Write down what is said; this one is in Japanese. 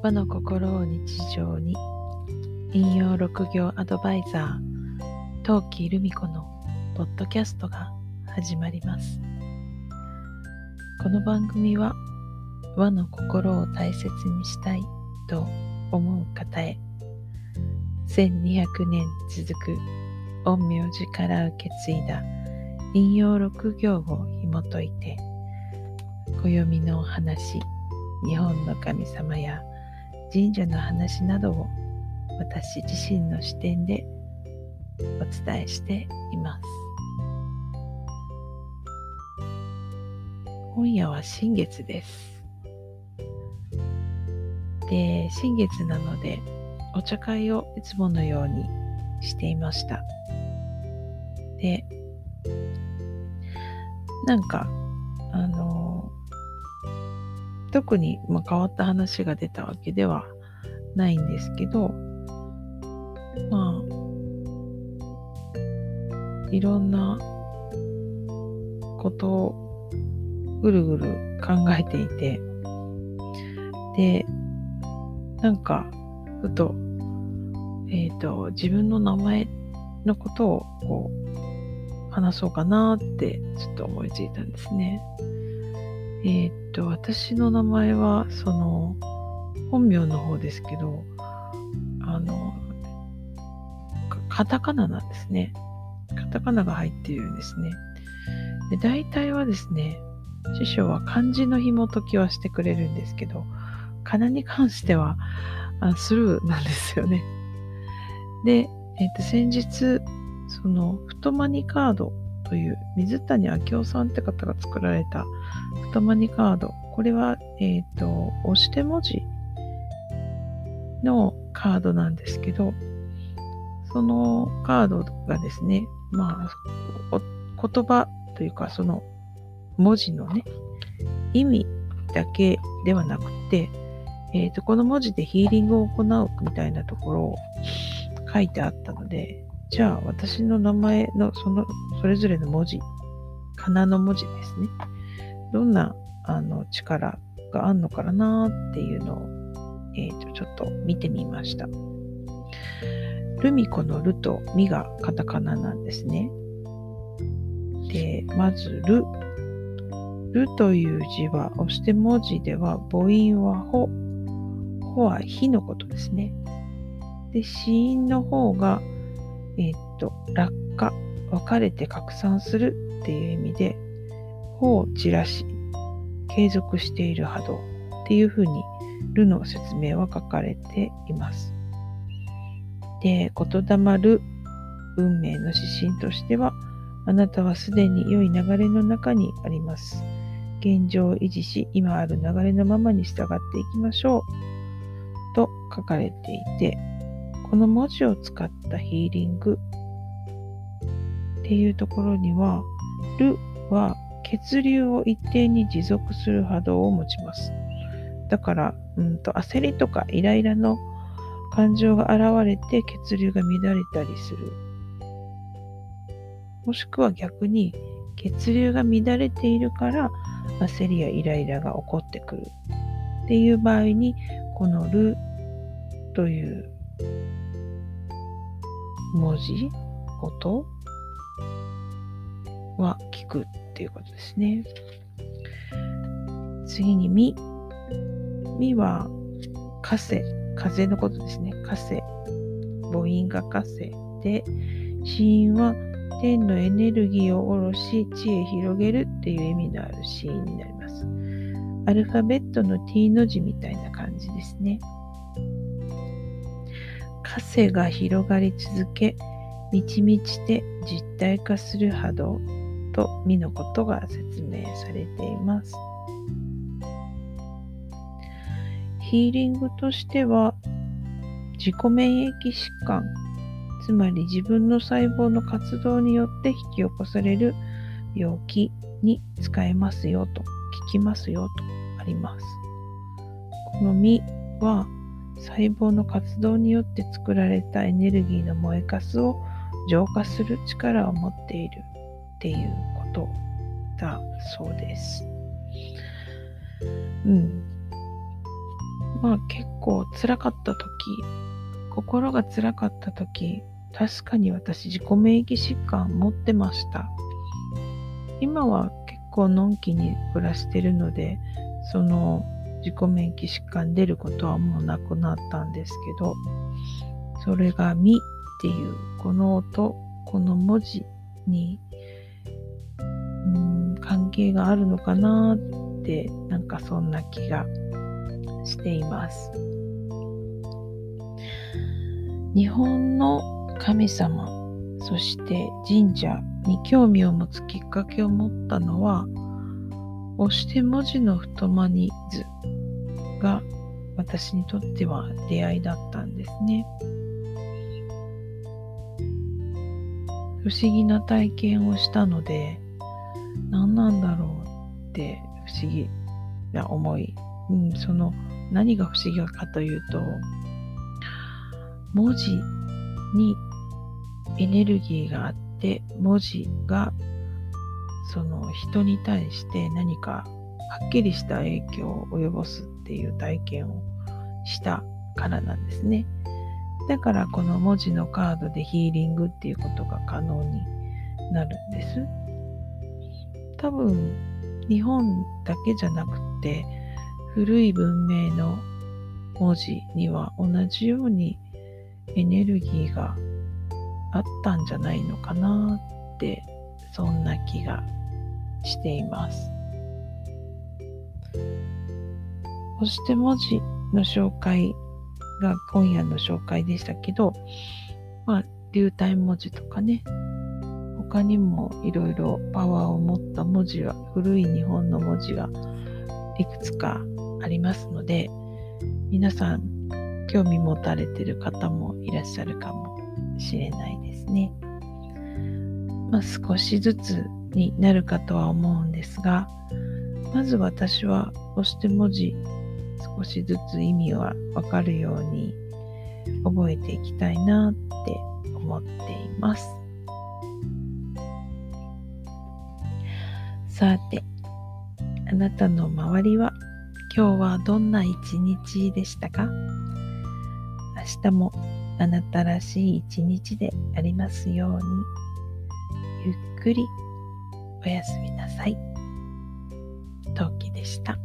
和の心を日常に。引用6行アドバイザー陶器ルミ子のポッドキャストが始まります。この番組は和の心を大切にしたいと思う方へ。1200年続く陰陽師から受け継いだ引用6行を紐解いて暦のお話日本の神様や神社の話などを私自身の視点でお伝えしています。今夜は新月です。で、新月なのでお茶会をいつものようにしていました。で、なんか、特に、まあ、変わった話が出たわけではないんですけど、まあ、いろんなことをぐるぐる考えていて、で、なんか、ふと、えっ、ー、と、自分の名前のことをこう、話そうかなってちょっと思いついたんですね。えっ、と、私の名前は、その、本名の方ですけど、あの、カタカナなんですね。カタカナが入っているんですね。で、大体はですね、師匠は漢字の紐解きはしてくれるんですけど、仮名に関してはあスルーなんですよね。で、えっ、ー、と、先日、その、太マニカードという水谷明夫さんって方が作られた太マニカード。これは、えっ、ー、と、押して文字のカードなんですけど、そのカードがですね、まあ、言葉というか、その文字のね、意味だけではなくて、えっ、ー、と、この文字でヒーリングを行うみたいなところを書いてあったので、じゃあ私の名前のそのそれぞれの文字、仮名の文字ですね。どんなあの力があんのかなっていうのを、えーと、ちょっと見てみました。ルミコのルとミがカタカナなんですね。で、まずル。ルという字は、押して文字では母音はほ。ほは火のことですね。で、死因の方が、えっ、と、落下、分かれて拡散するっていう意味で、を散らし、継続している波動っていうふうに、るの説明は書かれています。で、言霊る運命の指針としては、あなたはすでに良い流れの中にあります。現状を維持し、今ある流れのままに従っていきましょう。と書かれていて、この文字を使ったヒーリングっていうところには、るは血流を一定に持続する波動を持ちます。だから、うんと焦りとかイライラの感情が現れて血流が乱れたりする。もしくは逆に血流が乱れているから焦りやイライラが起こってくるっていう場合にこの「る」という文字音は聞くっていうことですね。次に、み。みは、風。風のことですね。風。母音が風で、死因は天のエネルギーを下ろし、地へ広げるっていう意味のある死因になります。アルファベットの T の字みたいな感じですね。汗が広がり続け、満ち満ちて実体化する波動と身のことが説明されています。ヒーリングとしては自己免疫疾患つまり自分の細胞の活動によって引き起こされる病気に使えますよと聞きますよとあります。この実は細胞の活動によって作られたエネルギーの燃えかすを浄化する力を持っているっていうことだそうです。うん。まあ結構辛かった時、心が辛かった時、確かに私自己免疫疾患持ってました。今は結構のんきに暮らしてるので、その自己免疫疾患出ることはもうなくなったんですけど、それが「み」っていうこの音、この文字に係があるのかなってなんかそんな気がしています。日本の神様そして神社に興味を持つきっかけを持ったのは押して文字の太まに図が私にとっては出会いだったんですね。不思議な体験をしたので何なんだろうって不思議な思い、うん、その何が不思議かというと文字にエネルギーがあって文字がその人に対して何かはっきりした影響を及ぼすっていう体験をしたからなんですね。だからこの文字のカードでヒーリングっていうことが可能になるんです。多分日本だけじゃなくて古い文明の文字には同じようにエネルギーがあったんじゃないのかなってそんな気がしています。そして文字の紹介が今夜の紹介でしたけど、まあ、流体文字とかね、他にもいろいろパワーを持った文字は、古い日本の文字がいくつかありますので、皆さん興味持たれてる方もいらっしゃるかもしれないですね。まあ、少しずつになるかとは思うんですが、まず私は押して文字少しずつ意味はわかるように覚えていきたいなって思っています。さて、あなたの周りは今日はどんな一日でしたか？明日もあなたらしい一日でありますようにゆっくりおやすみなさい。陶器でした。